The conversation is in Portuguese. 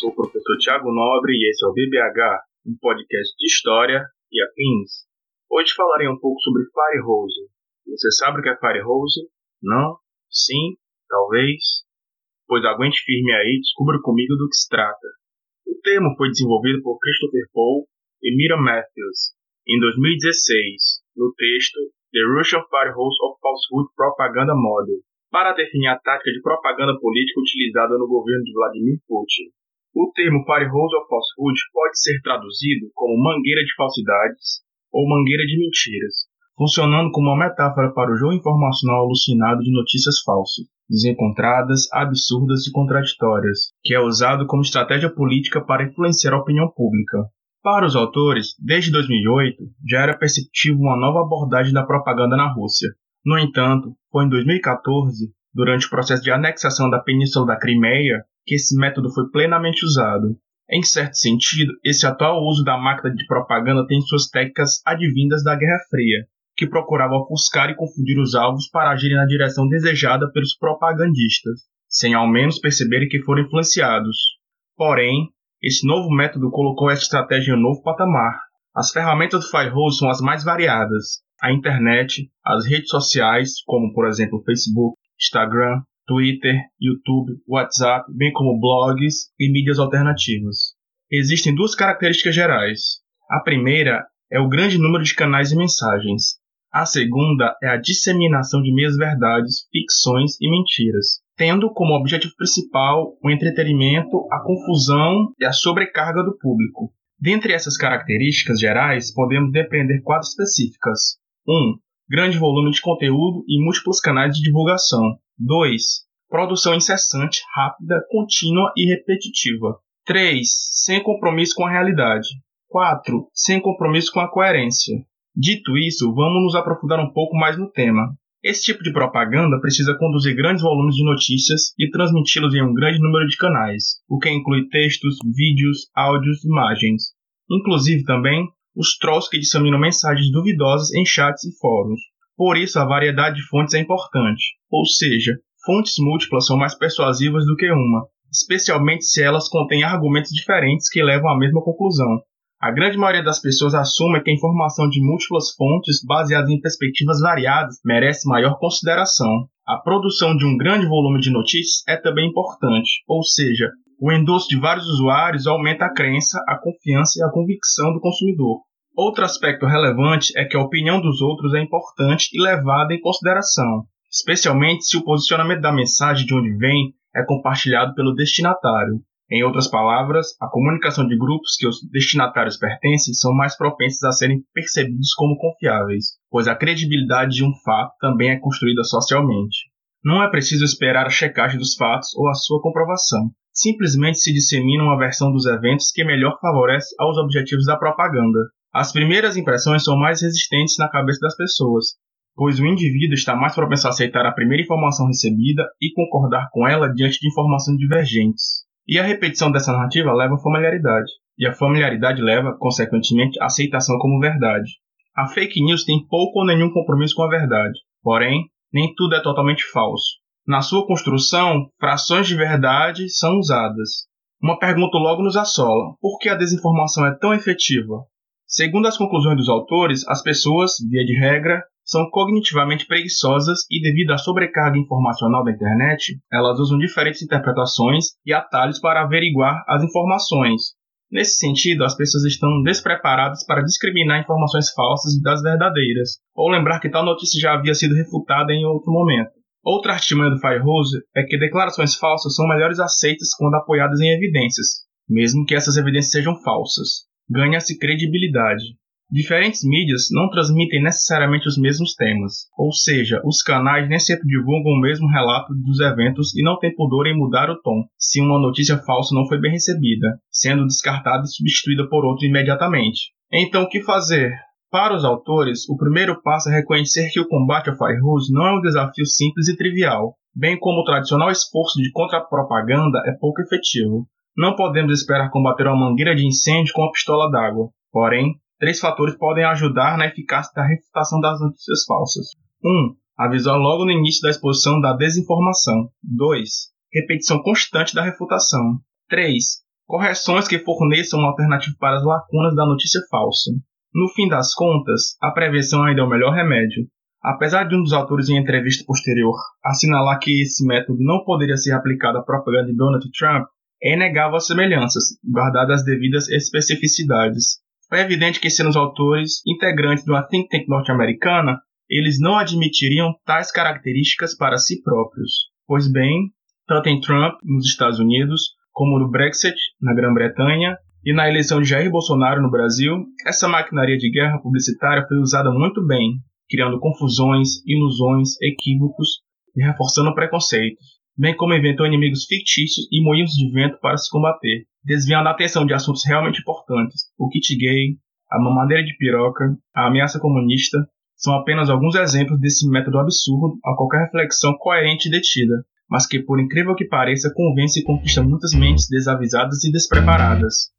Sou o professor Tiago Nobre e esse é o BBH, um podcast de história e afins. Hoje falarei um pouco sobre Firehose. Você sabe o que é Firehose? Não? Sim? Talvez? Pois aguente firme aí e descubra comigo do que se trata. O termo foi desenvolvido por Christopher Paul e Mira Matthews em 2016, no texto The Russian Firehose of Falsehood Propaganda Model para definir a tática de propaganda política utilizada no governo de Vladimir Putin. O termo firehose of falsehood pode ser traduzido como mangueira de falsidades ou mangueira de mentiras, funcionando como uma metáfora para o jogo informacional alucinado de notícias falsas, desencontradas, absurdas e contraditórias, que é usado como estratégia política para influenciar a opinião pública. Para os autores, desde 2008 já era perceptível uma nova abordagem da propaganda na Rússia, no entanto, foi em 2014, durante o processo de anexação da Península da Crimeia, que esse método foi plenamente usado. Em certo sentido, esse atual uso da máquina de propaganda tem suas técnicas advindas da Guerra Fria, que procurava ofuscar e confundir os alvos para agirem na direção desejada pelos propagandistas, sem ao menos perceberem que foram influenciados. Porém, esse novo método colocou essa estratégia em um novo patamar. As ferramentas do Firehose são as mais variadas, a internet, as redes sociais, como por exemplo Facebook, Instagram, Twitter, YouTube, WhatsApp, bem como blogs e mídias alternativas. Existem duas características gerais. A primeira é o grande número de canais e mensagens. A segunda é a disseminação de meias-verdades, ficções e mentiras, tendo como objetivo principal o entretenimento, a confusão e a sobrecarga do público. Dentre essas características gerais, podemos depender quatro específicas. 1. Grande volume de conteúdo e múltiplos canais de divulgação. 2. Produção incessante, rápida, contínua e repetitiva. 3. Sem compromisso com a realidade. 4. Sem compromisso com a coerência. Dito isso, vamos nos aprofundar um pouco mais no tema. Esse tipo de propaganda precisa conduzir grandes volumes de notícias e transmiti-los em um grande número de canais, o que inclui textos, vídeos, áudios, imagens. Inclusive também os trolls que disseminam mensagens duvidosas em chats e fóruns. Por isso, a variedade de fontes é importante, ou seja, fontes múltiplas são mais persuasivas do que uma, especialmente se elas contêm argumentos diferentes que levam à mesma conclusão. A grande maioria das pessoas assume que a informação de múltiplas fontes baseadas em perspectivas variadas merece maior consideração. A produção de um grande volume de notícias é também importante, ou seja, o endosso de vários usuários aumenta a crença, a confiança e a convicção do consumidor. Outro aspecto relevante é que a opinião dos outros é importante e levada em consideração, especialmente se o posicionamento da mensagem de onde vem é compartilhado pelo destinatário. Em outras palavras, a comunicação de grupos que os destinatários pertencem são mais propensas a serem percebidos como confiáveis, pois a credibilidade de um fato também é construída socialmente. Não é preciso esperar a checagem dos fatos ou a sua comprovação simplesmente se dissemina uma versão dos eventos que melhor favorece aos objetivos da propaganda. As primeiras impressões são mais resistentes na cabeça das pessoas, pois o indivíduo está mais propenso a aceitar a primeira informação recebida e concordar com ela diante de informações divergentes. E a repetição dessa narrativa leva à familiaridade, e a familiaridade leva, consequentemente, à aceitação como verdade. A fake news tem pouco ou nenhum compromisso com a verdade, porém, nem tudo é totalmente falso. Na sua construção, frações de verdade são usadas. Uma pergunta logo nos assola: por que a desinformação é tão efetiva? Segundo as conclusões dos autores, as pessoas, via de regra, são cognitivamente preguiçosas e, devido à sobrecarga informacional da internet, elas usam diferentes interpretações e atalhos para averiguar as informações. Nesse sentido, as pessoas estão despreparadas para discriminar informações falsas das verdadeiras, ou lembrar que tal notícia já havia sido refutada em outro momento. Outra artimanha do Firehose é que declarações falsas são melhores aceitas quando apoiadas em evidências, mesmo que essas evidências sejam falsas. Ganha-se credibilidade. Diferentes mídias não transmitem necessariamente os mesmos temas, ou seja, os canais nem sempre divulgam o mesmo relato dos eventos e não têm pudor em mudar o tom se uma notícia falsa não foi bem recebida, sendo descartada e substituída por outra imediatamente. Então, o que fazer? Para os autores, o primeiro passo é reconhecer que o combate ao Firehose não é um desafio simples e trivial, bem como o tradicional esforço de contra-propaganda é pouco efetivo. Não podemos esperar combater uma mangueira de incêndio com uma pistola d'água. Porém, três fatores podem ajudar na eficácia da refutação das notícias falsas. 1. Um, avisar logo no início da exposição da desinformação. 2. Repetição constante da refutação. 3. Correções que forneçam uma alternativa para as lacunas da notícia falsa. No fim das contas, a prevenção ainda é o melhor remédio. Apesar de um dos autores em entrevista posterior assinalar que esse método não poderia ser aplicado à propaganda de Donald Trump, é inegável as semelhanças, guardadas as devidas especificidades. É evidente que, sendo os autores integrantes de uma think tank norte-americana, eles não admitiriam tais características para si próprios. Pois bem, tanto em Trump, nos Estados Unidos, como no Brexit, na Grã-Bretanha, e na eleição de Jair Bolsonaro no Brasil, essa maquinaria de guerra publicitária foi usada muito bem, criando confusões, ilusões, equívocos e reforçando preconceitos, bem como inventou inimigos fictícios e moinhos de vento para se combater, desviando a atenção de assuntos realmente importantes. O kit gay, a mamadeira de piroca, a ameaça comunista são apenas alguns exemplos desse método absurdo a qualquer reflexão coerente e detida, mas que, por incrível que pareça, convence e conquista muitas mentes desavisadas e despreparadas.